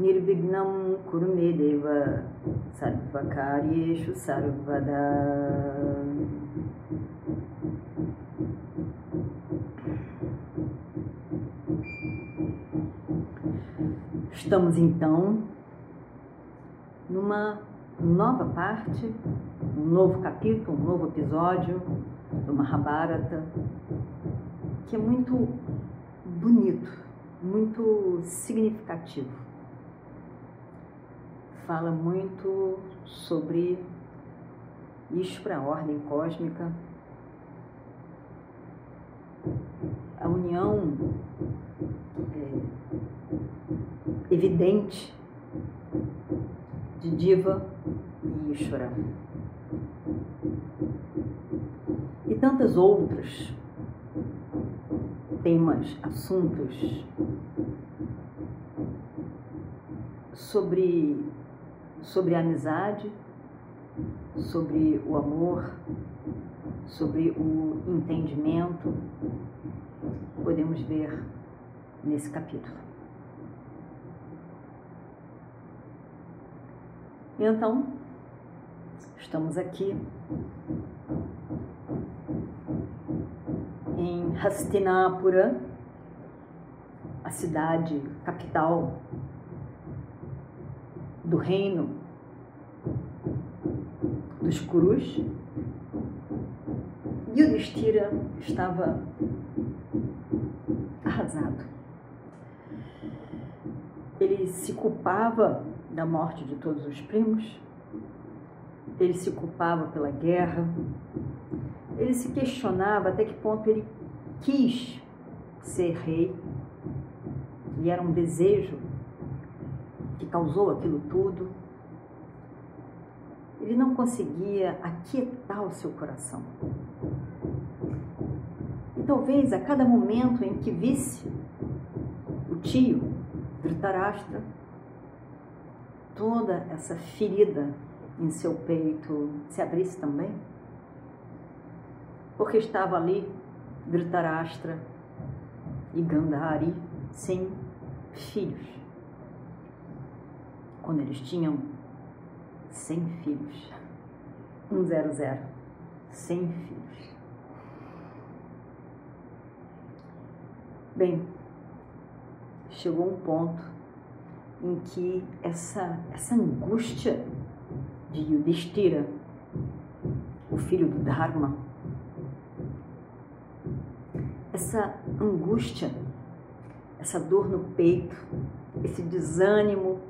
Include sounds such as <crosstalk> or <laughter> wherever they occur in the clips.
Nirvignam Kurumedeva Sarvakaryeshu Sarvada. Estamos então numa nova parte, um novo capítulo, um novo episódio do Mahabharata, que é muito bonito, muito significativo Fala muito sobre Ishvara, a ordem cósmica, a união é, evidente de Diva e Ishvara. E tantas outras temas, assuntos sobre, sobre a amizade, sobre o amor, sobre o entendimento, podemos ver nesse capítulo. Então, estamos aqui em Hastinapura, a cidade capital do reino dos Kurus. Yudhishthira estava arrasado. Ele se culpava da morte de todos os primos, ele se culpava pela guerra, ele se questionava até que ponto ele quis ser rei, e era um desejo causou aquilo tudo. Ele não conseguia aquietar o seu coração. E talvez a cada momento em que visse o tio, Dhritarashtra, toda essa ferida em seu peito se abrisse também? Porque estava ali Dhritarashtra e Gandhari sem filhos. Quando eles tinham 100 filhos. 100, 100 filhos. Bem, chegou um ponto em que essa, essa angústia de Yudhishthira, o filho do Dharma, essa angústia, essa dor no peito, esse desânimo,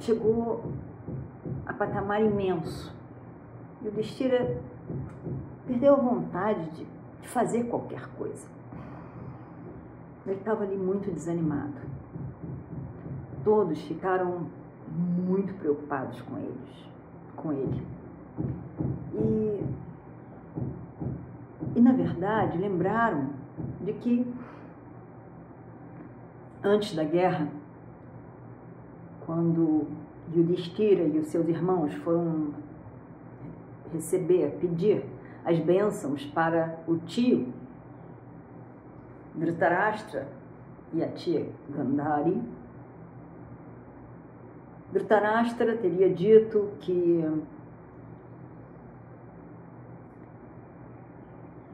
chegou a patamar imenso. E o Destira perdeu a vontade de, de fazer qualquer coisa. Ele estava ali muito desanimado. Todos ficaram muito preocupados com eles, com ele. E, e na verdade lembraram de que antes da guerra, quando Yudhishthira e os seus irmãos foram receber, pedir as bênçãos para o tio Dhritarashtra e a tia Gandhari. Dhritarashtra teria dito que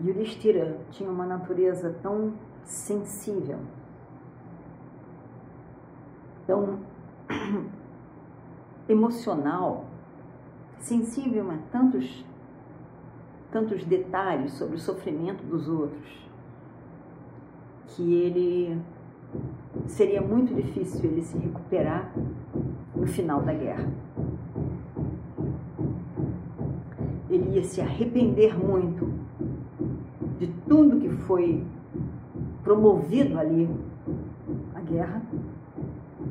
Yudhishthira tinha uma natureza tão sensível, tão <coughs> emocional, sensível a tantos, tantos detalhes sobre o sofrimento dos outros que ele seria muito difícil ele se recuperar no final da guerra. Ele ia se arrepender muito de tudo que foi promovido ali a guerra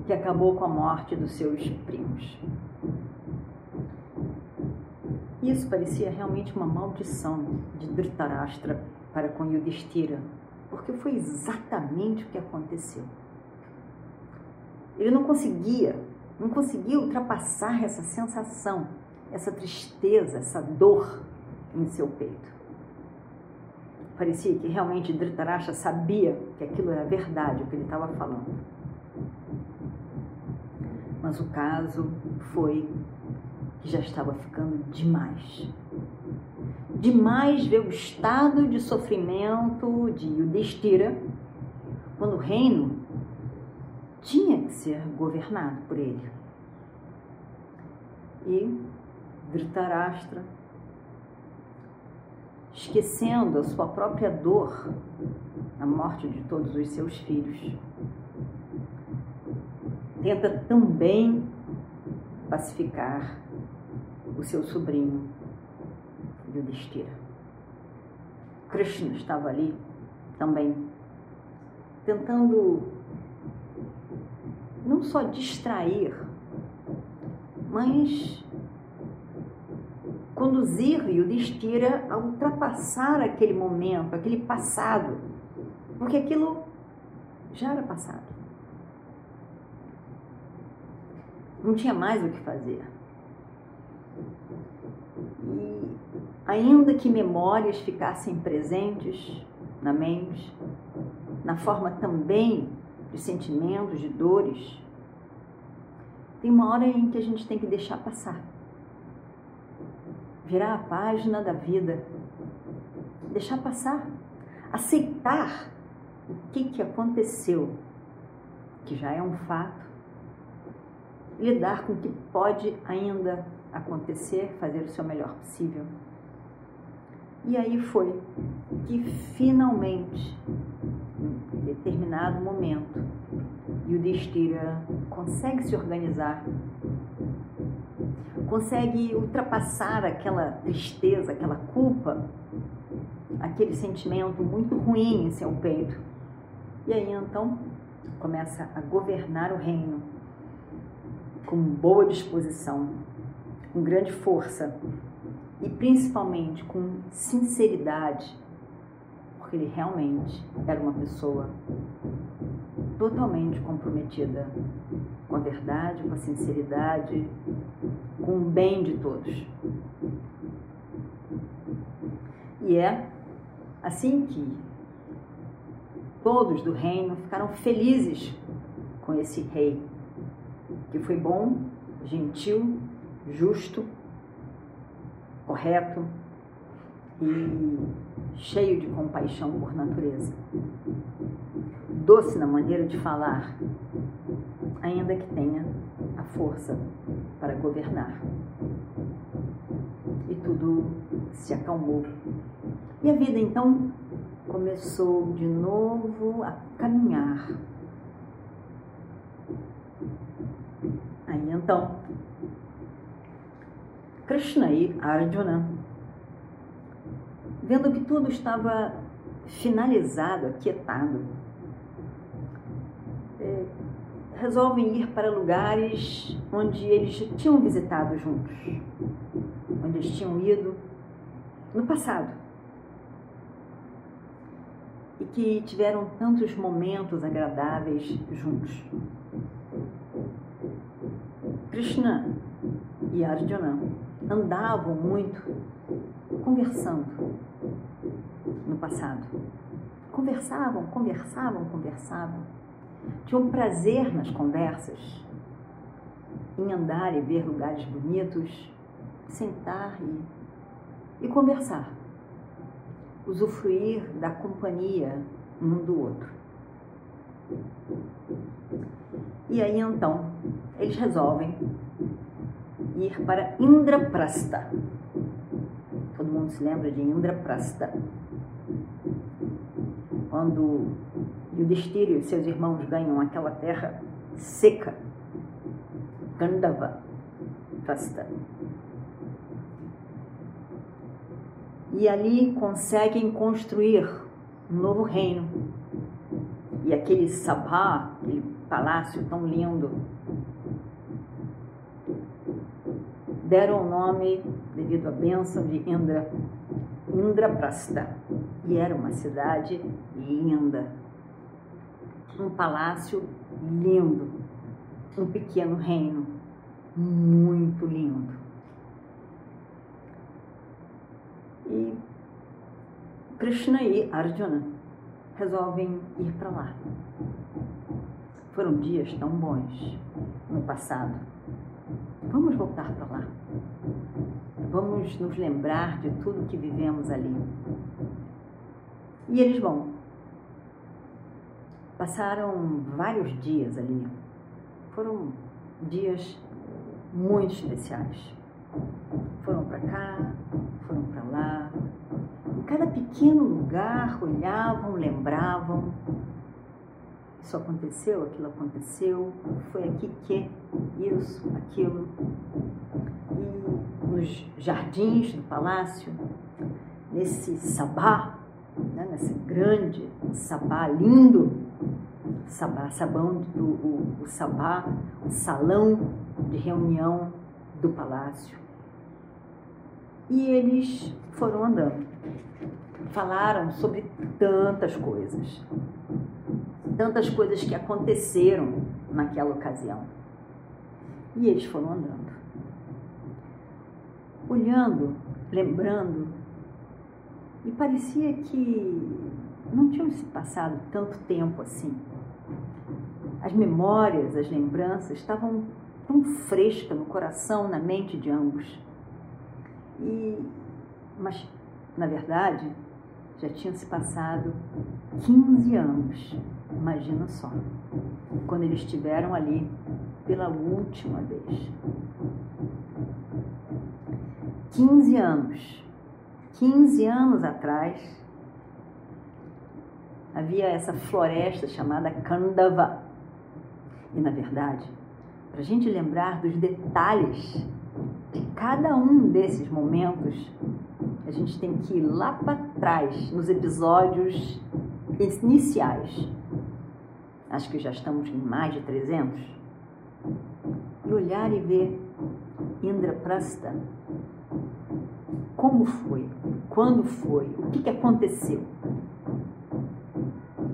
que acabou com a morte dos seus primos. Isso parecia realmente uma maldição de Dhritarashtra para com Yudhishthira, porque foi exatamente o que aconteceu. Ele não conseguia, não conseguia ultrapassar essa sensação, essa tristeza, essa dor em seu peito. Parecia que realmente Dhritarashtra sabia que aquilo era verdade, o que ele estava falando. Mas o caso foi que já estava ficando demais. Demais ver o estado de sofrimento de Yudhishthira quando o reino tinha que ser governado por ele. E Dhritarashtra esquecendo a sua própria dor, a morte de todos os seus filhos. Tenta também pacificar o seu sobrinho Yudhishthira. Krishna estava ali também, tentando não só distrair, mas conduzir Yudhishthira a ultrapassar aquele momento, aquele passado, porque aquilo já era passado. Não tinha mais o que fazer. E ainda que memórias ficassem presentes na mente, na forma também de sentimentos, de dores, tem uma hora em que a gente tem que deixar passar. Virar a página da vida, deixar passar, aceitar o que, que aconteceu, que já é um fato, lidar com o que pode ainda acontecer, fazer o seu melhor possível. E aí foi que finalmente, em determinado momento, Yudhishthira consegue se organizar consegue ultrapassar aquela tristeza, aquela culpa, aquele sentimento muito ruim em seu peito. E aí então começa a governar o reino com boa disposição, com grande força e principalmente com sinceridade, porque ele realmente era uma pessoa totalmente comprometida com a verdade, com a sinceridade, com o bem de todos. E é assim que todos do reino ficaram felizes com esse rei, que foi bom, gentil, justo, correto e cheio de compaixão por natureza. Doce na maneira de falar, ainda que tenha a força para governar. E tudo se acalmou. E a vida então começou de novo a caminhar. Então, Krishna e Arjuna vendo que tudo estava finalizado, aquietado, é, resolvem ir para lugares onde eles tinham visitado juntos, onde eles tinham ido no passado. E que tiveram tantos momentos agradáveis juntos. Krishna e Arjuna andavam muito conversando no passado. Conversavam, conversavam, conversavam. Tinham prazer nas conversas, em andar e ver lugares bonitos, sentar e, e conversar, usufruir da companhia um do outro. E aí então, eles resolvem ir para Indraprasta. Todo mundo se lembra de Indraprasta. Quando Yudhishthira e seus irmãos ganham aquela terra seca, Gandava Prasta. E ali conseguem construir um novo reino. E aquele Sabha, aquele palácio tão lindo. Deram o nome, devido à bênção de Indra, Indraprastha, e era uma cidade linda. Um palácio lindo, um pequeno reino muito lindo. E Krishna e Arjuna resolvem ir para lá. Foram dias tão bons no passado. Vamos voltar para lá. Vamos nos lembrar de tudo que vivemos ali. E eles vão. Passaram vários dias ali. Foram dias muito especiais. Foram para cá, foram para lá. Em cada pequeno lugar olhavam, lembravam isso aconteceu, aquilo aconteceu, foi aqui que, isso, aquilo. E nos jardins do palácio, nesse sabá, né, nesse grande sabá lindo, sabá, sabão, do, o, o sabá, o salão de reunião do palácio. E eles foram andando. Falaram sobre tantas coisas tantas coisas que aconteceram naquela ocasião. E eles foram andando. Olhando, lembrando, e parecia que não tinham se passado tanto tempo assim. As memórias, as lembranças estavam tão frescas no coração, na mente de ambos. E, mas, na verdade, já tinham se passado 15 anos Imagina só, quando eles estiveram ali pela última vez. 15 anos. 15 anos atrás, havia essa floresta chamada Kandava. E, na verdade, para a gente lembrar dos detalhes de cada um desses momentos, a gente tem que ir lá para trás, nos episódios iniciais acho que já estamos em mais de 300, e olhar e ver Indraprastha, como foi, quando foi, o que, que aconteceu.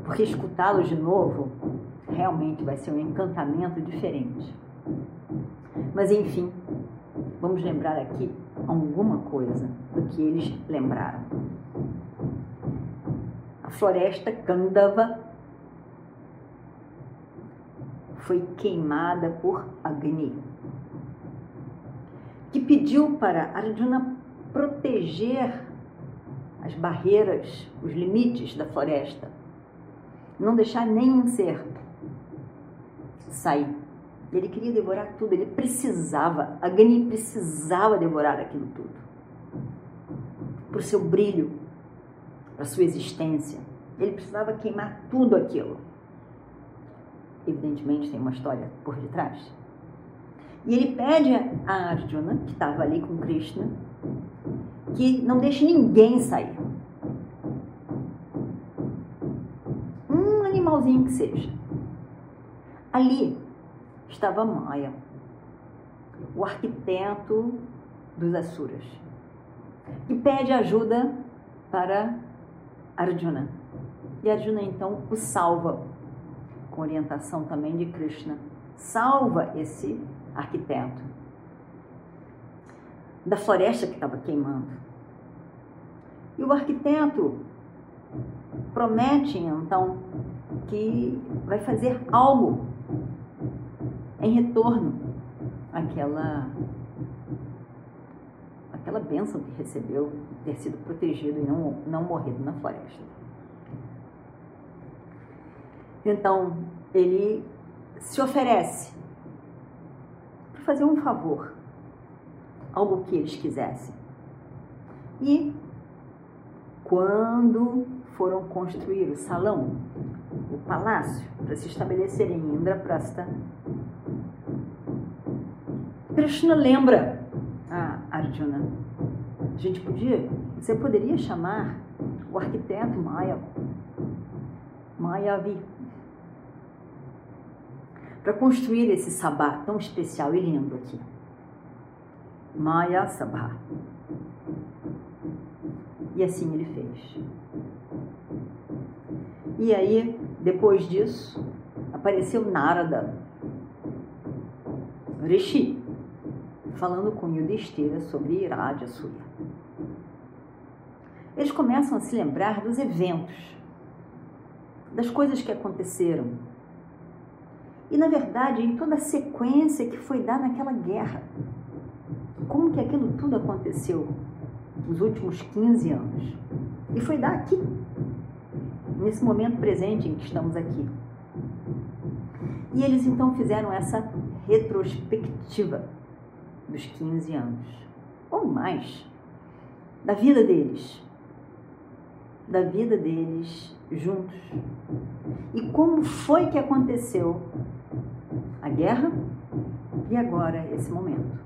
Porque escutá-los de novo realmente vai ser um encantamento diferente. Mas enfim, vamos lembrar aqui alguma coisa do que eles lembraram. A floresta Kandava foi queimada por Agni, que pediu para Arjuna proteger as barreiras, os limites da floresta, não deixar nenhum ser sair. Ele queria devorar tudo, ele precisava, Agni precisava devorar aquilo tudo. Para o seu brilho, para a sua existência. Ele precisava queimar tudo aquilo evidentemente tem uma história por detrás. E ele pede a Arjuna, que estava ali com Krishna, que não deixe ninguém sair. Um animalzinho que seja. Ali estava Maya, o arquiteto dos Asuras, e pede ajuda para Arjuna. E Arjuna então o salva com orientação também de Krishna, salva esse arquiteto da floresta que estava queimando. E o arquiteto promete então que vai fazer algo em retorno àquela aquela bênção que recebeu ter sido protegido e não, não morrido na floresta. Então, ele se oferece para fazer um favor, algo que eles quisessem. E quando foram construir o salão, o palácio, para se estabelecer em Indraprastha, Krishna lembra a Arjuna. A gente podia, você poderia chamar o arquiteto Maya, Mayavi, para construir esse sabá tão especial e lindo aqui. Maya Sabha. E assim ele fez. E aí, depois disso, apareceu Narada, Rishi, falando com Yudhishthira sobre Iraja Suya. Eles começam a se lembrar dos eventos, das coisas que aconteceram. E, na verdade, em toda a sequência que foi dada naquela guerra. Como que aquilo tudo aconteceu nos últimos 15 anos? E foi daqui, nesse momento presente em que estamos aqui. E eles então fizeram essa retrospectiva dos 15 anos, ou mais, da vida deles, da vida deles juntos. E como foi que aconteceu a guerra e agora esse momento.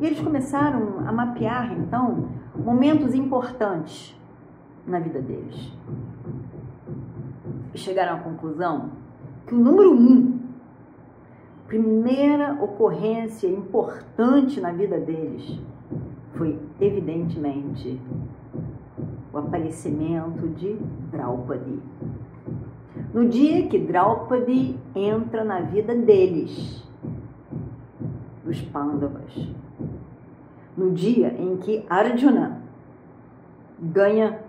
E eles começaram a mapear então momentos importantes na vida deles. E chegaram à conclusão que o número um, primeira ocorrência importante na vida deles, foi evidentemente o aparecimento de Draupadi. No dia que Draupadi entra na vida deles, dos Pandavas, no dia em que Arjuna ganha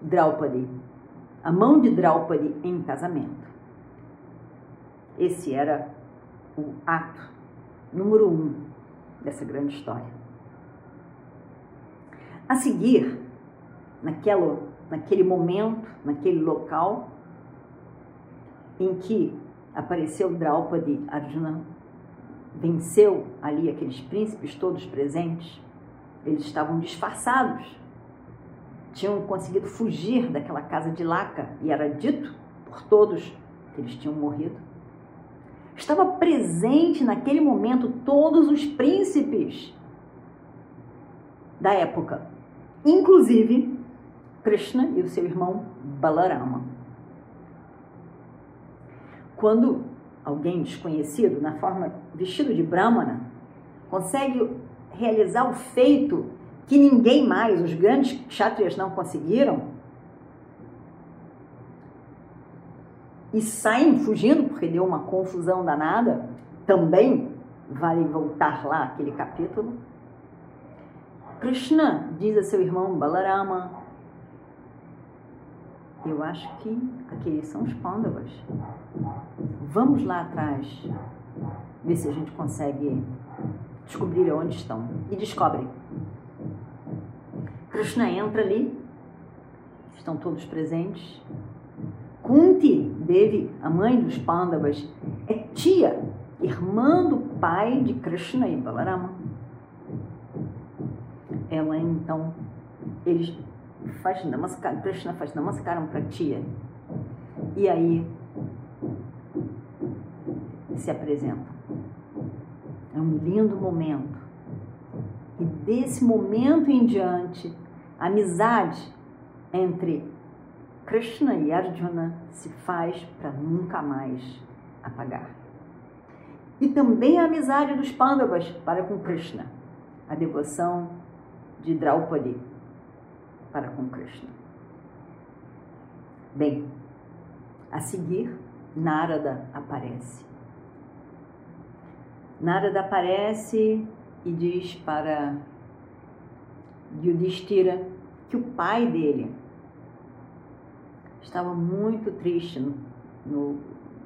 Draupadi, a mão de Draupadi em casamento. Esse era o ato número um dessa grande história. A seguir, naquela, naquele momento, naquele local em que apareceu Draupadi, Arjuna venceu ali aqueles príncipes todos presentes, eles estavam disfarçados, tinham conseguido fugir daquela casa de Laca e era dito por todos que eles tinham morrido. Estava presente naquele momento todos os príncipes da época, inclusive Krishna e o seu irmão Balarama. Quando alguém desconhecido, na forma vestido de Brahmana, consegue realizar o feito que ninguém mais, os grandes kshatriyas não conseguiram, e saem fugindo porque deu uma confusão danada, também vale voltar lá aquele capítulo. Krishna diz a seu irmão Balarama: Eu acho que aqueles são os Pandavas. Vamos lá atrás, ver se a gente consegue descobrir onde estão. E descobrem. Krishna entra ali, estão todos presentes. Kunti Devi, a mãe dos Pandavas, é tia, irmã do pai de Krishna e Balarama. Ela então, eles faz namaskar, Krishna faz namaskaram para tia. E aí se apresentam. É um lindo momento. E desse momento em diante, a amizade entre Krishna e Arjuna se faz para nunca mais apagar. E também a amizade dos Pandavas para com Krishna, a devoção de Draupadi para com Krishna. Bem, a seguir, Narada aparece. Narada aparece e diz para Yudhishthira que o pai dele estava muito triste no, no,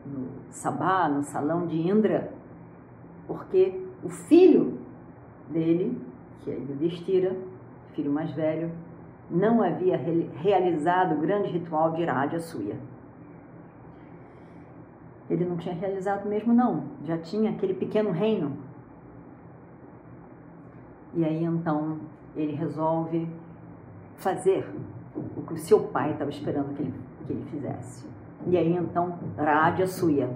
no Sabá, no salão de Indra, porque o filho dele, que é Yudhishthira, filho mais velho, não havia realizado o grande ritual de Raja Suya. Ele não tinha realizado mesmo, não. Já tinha aquele pequeno reino. E aí então ele resolve fazer o que o seu pai estava esperando que ele, que ele fizesse. E aí então Radha Suya.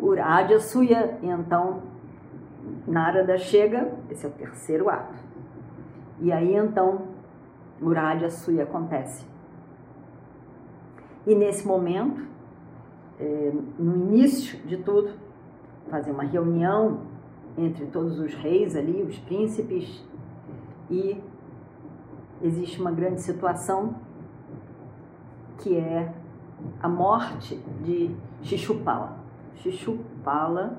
O Radha Suya, então Narada chega, esse é o terceiro ato. E aí então o Radha Suya acontece. E nesse momento é, no início de tudo, fazer uma reunião entre todos os reis ali, os príncipes, e existe uma grande situação que é a morte de Shishupala. Shishupala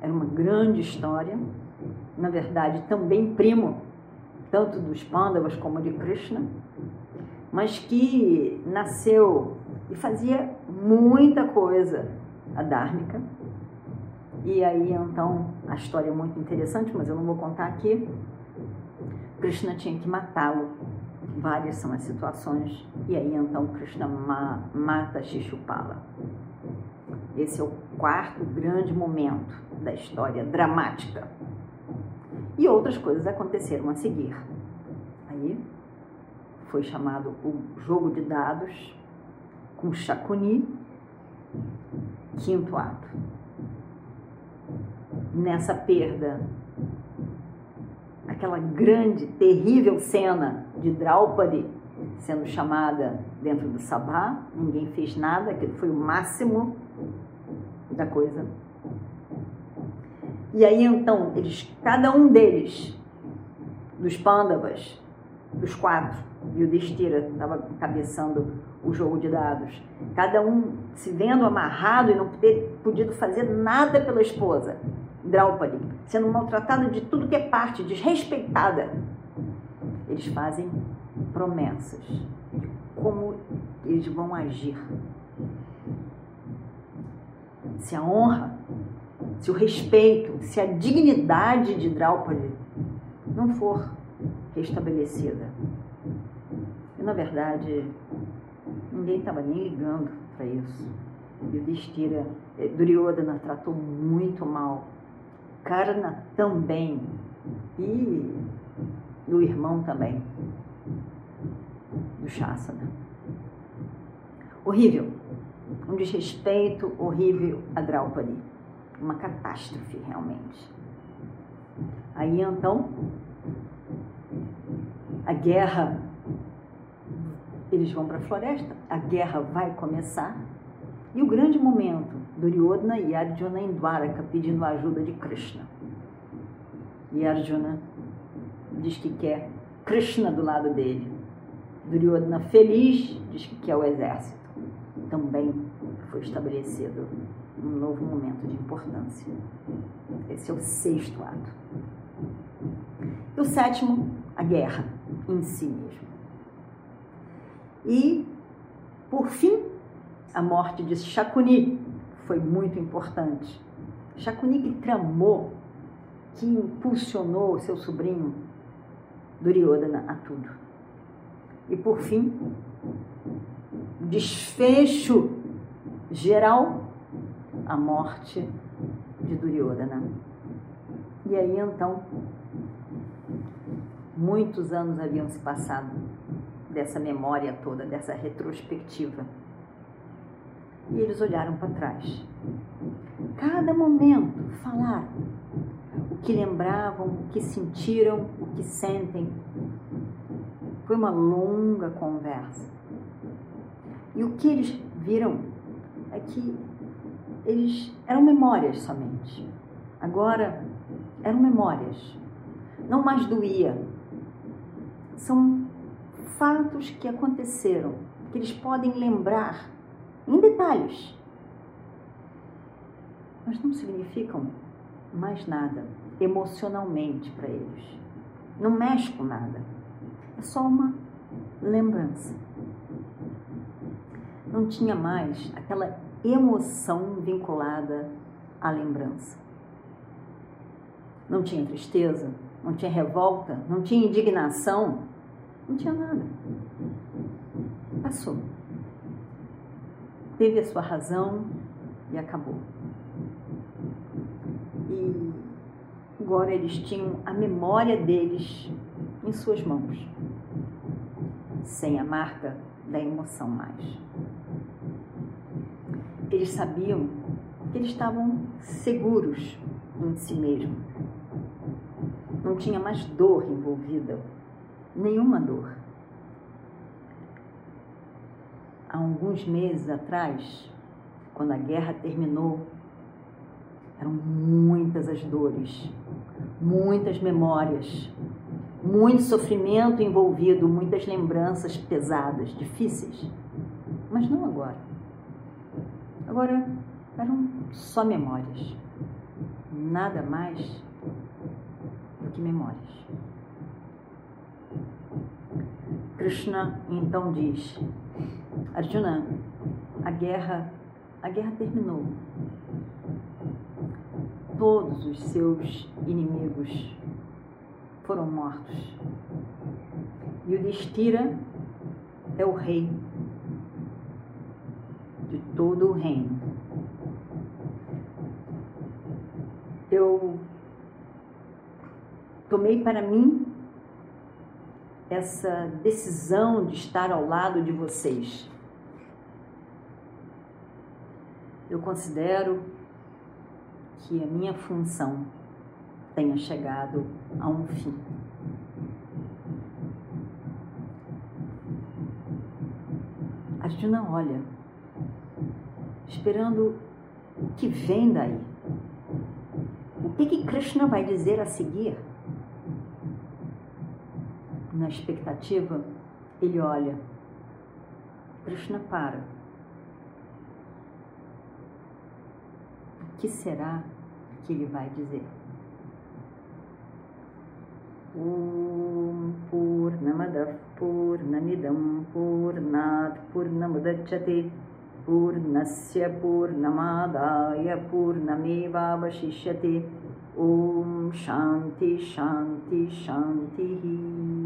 era uma grande história, na verdade também primo tanto dos Pandavas como de Krishna, mas que nasceu e fazia muita coisa adármica. E aí então a história é muito interessante, mas eu não vou contar aqui. Krishna tinha que matá-lo. Várias são as situações. E aí então Krishna ma mata Shishupala. Esse é o quarto grande momento da história dramática. E outras coisas aconteceram a seguir. Aí foi chamado o jogo de dados com Shakuni, quinto ato. Nessa perda, aquela grande, terrível cena de Draupadi sendo chamada dentro do sabá, ninguém fez nada, aquilo foi o máximo da coisa. E aí então, eles, cada um deles, dos Pandavas, dos quatro, e o Destira estava cabeçando o jogo de dados, cada um se vendo amarrado e não ter podido fazer nada pela esposa, Draupadi, sendo maltratada de tudo que é parte, desrespeitada. Eles fazem promessas de como eles vão agir. Se a honra, se o respeito, se a dignidade de Draupadi não for restabelecida. E na verdade, ninguém estava nem ligando para isso. E o Destira, eh, Duryodhana tratou muito mal Karna também. E do irmão também. Do Shasana. Horrível. Um desrespeito horrível a Draupadi. Uma catástrofe, realmente. Aí então, a guerra, eles vão para a floresta, a guerra vai começar. E o grande momento Duryodhana e Arjuna em Dwaraka pedindo a ajuda de Krishna. E Arjuna diz que quer Krishna do lado dele. Duryodhana feliz diz que quer o exército. Também foi estabelecido um novo momento de importância. Esse é o sexto ato. E o sétimo, a guerra em si mesmo. E, por fim, a morte de Shakuni, foi muito importante. Shakuni que tramou, que impulsionou seu sobrinho Duryodhana a tudo. E por fim, desfecho geral, a morte de Duryodhana. E aí então, muitos anos haviam se passado dessa memória toda, dessa retrospectiva e eles olharam para trás. Cada momento falaram o que lembravam, o que sentiram, o que sentem. Foi uma longa conversa. E o que eles viram é que eles eram memórias somente. Agora eram memórias. Não mais doía. São fatos que aconteceram, que eles podem lembrar em detalhes, mas não significam mais nada emocionalmente para eles. Não mexe com nada. É só uma lembrança. Não tinha mais aquela emoção vinculada à lembrança. Não tinha tristeza, não tinha revolta, não tinha indignação, não tinha nada. Passou teve a sua razão e acabou. E agora eles tinham a memória deles em suas mãos, sem a marca da emoção mais. Eles sabiam que eles estavam seguros em si mesmos. Não tinha mais dor envolvida, nenhuma dor. há alguns meses atrás, quando a guerra terminou, eram muitas as dores, muitas memórias, muito sofrimento envolvido, muitas lembranças pesadas, difíceis. Mas não agora. Agora eram só memórias. Nada mais do que memórias. Krishna então diz: Arjuna, a guerra, a guerra terminou. Todos os seus inimigos foram mortos. E o Destira é o rei de todo o reino. Eu tomei para mim essa decisão de estar ao lado de vocês. Eu considero que a minha função tenha chegado a um fim. Arjuna olha, esperando o que vem daí. O que, que Krishna vai dizer a seguir? na expectativa, ele olha. Krishna para. O que será que ele vai dizer? Om Purnamadav Purnamidam Purnat purnamudachate Purnasya Purnamadaya Purnamevavashishyate Om Shanti Shanti Shanti